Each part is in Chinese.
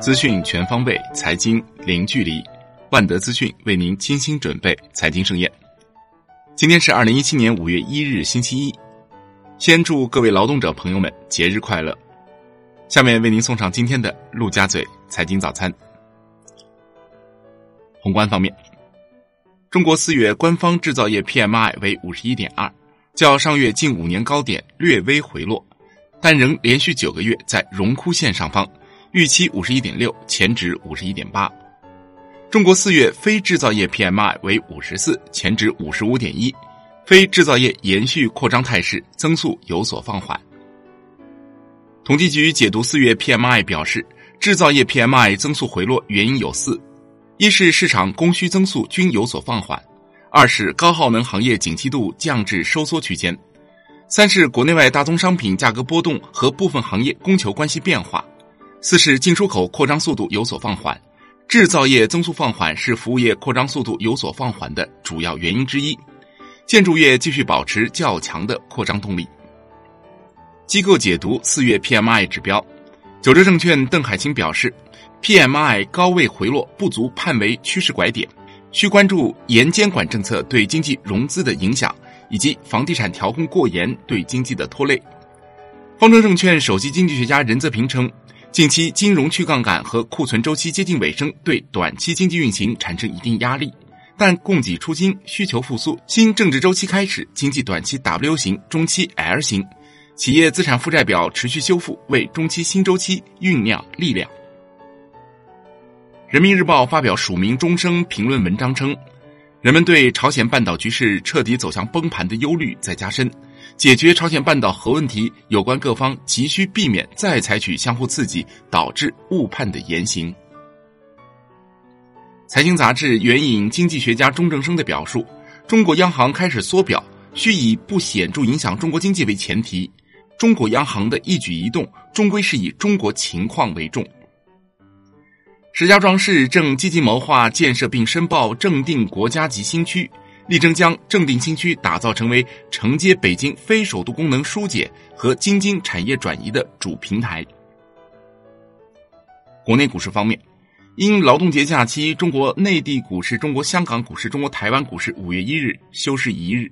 资讯全方位，财经零距离。万德资讯为您精心准备财经盛宴。今天是二零一七年五月一日，星期一。先祝各位劳动者朋友们节日快乐。下面为您送上今天的陆家嘴财经早餐。宏观方面，中国四月官方制造业 PMI 为五十一点二，较上月近五年高点略微回落，但仍连续九个月在荣枯线上方。预期五十一点六，前值五十一点八。中国四月非制造业 PMI 为五十四，前值五十五点一，非制造业延续扩张态势，增速有所放缓。统计局解读四月 PMI 表示，制造业 PMI 增速回落原因有四：一是市场供需增速均有所放缓；二是高耗能行业景气度降至收缩区间；三是国内外大宗商品价格波动和部分行业供求关系变化。四是进出口扩张速度有所放缓，制造业增速放缓是服务业扩张速度有所放缓的主要原因之一。建筑业继续保持较强的扩张动力。机构解读四月 PMI 指标，九州证券邓海清表示，PMI 高位回落不足判为趋势拐点，需关注严监管政策对经济融资的影响，以及房地产调控过严对经济的拖累。方正证券首席经济学家任泽平称。近期金融去杠杆和库存周期接近尾声，对短期经济运行产生一定压力。但供给出金、需求复苏、新政治周期开始，经济短期 W 型、中期 L 型，企业资产负债表持续修复，为中期新周期酝酿力量。人民日报发表署名终生评论文章称，人们对朝鲜半岛局势彻底走向崩盘的忧虑在加深。解决朝鲜半岛核问题，有关各方急需避免再采取相互刺激导致误判的言行。财经杂志援引经济学家钟正生的表述，中国央行开始缩表，需以不显著影响中国经济为前提。中国央行的一举一动，终归是以中国情况为重。石家庄市正积极谋划建设并申报正定国家级新区。力争将正定新区打造成为承接北京非首都功能疏解和京津产业转移的主平台。国内股市方面，因劳动节假期，中国内地股市、中国香港股市、中国台湾股市五月一日休市一日。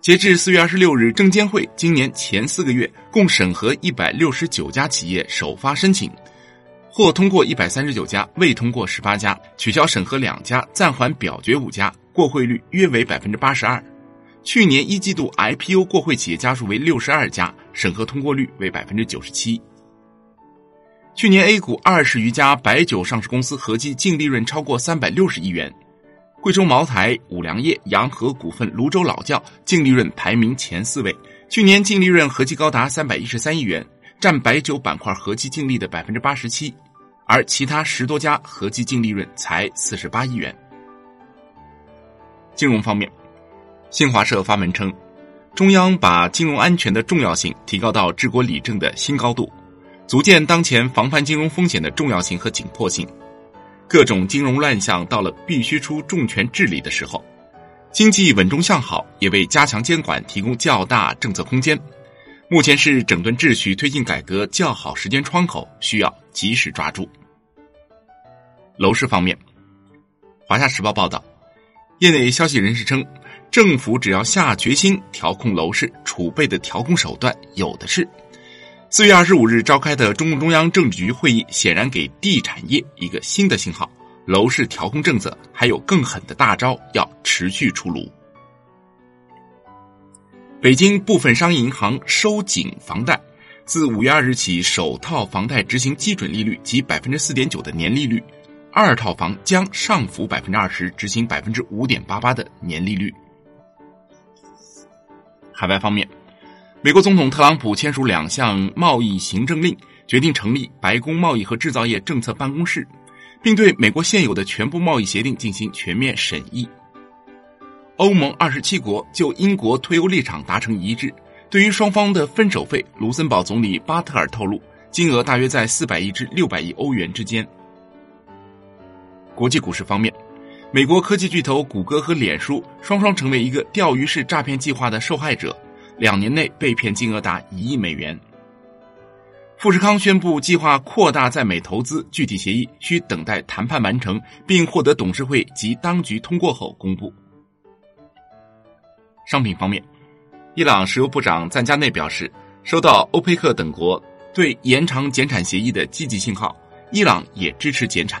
截至四月二十六日，证监会今年前四个月共审核一百六十九家企业首发申请。或通过一百三十九家，未通过十八家，取消审核两家，暂缓表决五家，过会率约为百分之八十二。去年一季度 IPO 过会企业家数为六十二家，审核通过率为百分之九十七。去年 A 股二十余家白酒上市公司合计净利润超过三百六十亿元，贵州茅台、五粮液、洋河股份、泸州老窖净利润排名前四位，去年净利润合计高达三百一十三亿元。占白酒板块合计净利的百分之八十七，而其他十多家合计净利润才四十八亿元。金融方面，新华社发文称，中央把金融安全的重要性提高到治国理政的新高度，足见当前防范金融风险的重要性和紧迫性。各种金融乱象到了必须出重拳治理的时候，经济稳中向好也为加强监管提供较大政策空间。目前是整顿秩序、推进改革较好时间窗口，需要及时抓住。楼市方面，《华夏时报》报道，业内消息人士称，政府只要下决心调控楼市，储备的调控手段有的是。四月二十五日召开的中共中央政治局会议，显然给地产业一个新的信号：楼市调控政策还有更狠的大招要持续出炉。北京部分商业银行收紧房贷，自五月二日起，首套房贷执行基准利率及百分之四点九的年利率，二套房将上浮百分之二十，执行百分之五点八八的年利率。海外方面，美国总统特朗普签署两项贸易行政令，决定成立白宫贸易和制造业政策办公室，并对美国现有的全部贸易协定进行全面审议。欧盟二十七国就英国退欧立场达成一致。对于双方的分手费，卢森堡总理巴特尔透露，金额大约在四百亿至六百亿欧元之间。国际股市方面，美国科技巨头谷歌和脸书双双成为一个钓鱼式诈骗计划的受害者，两年内被骗金额达一亿美元。富士康宣布计划扩大在美投资，具体协议需等待谈判完成并获得董事会及当局通过后公布。商品方面，伊朗石油部长赞加内表示，收到欧佩克等国对延长减产协议的积极信号，伊朗也支持减产。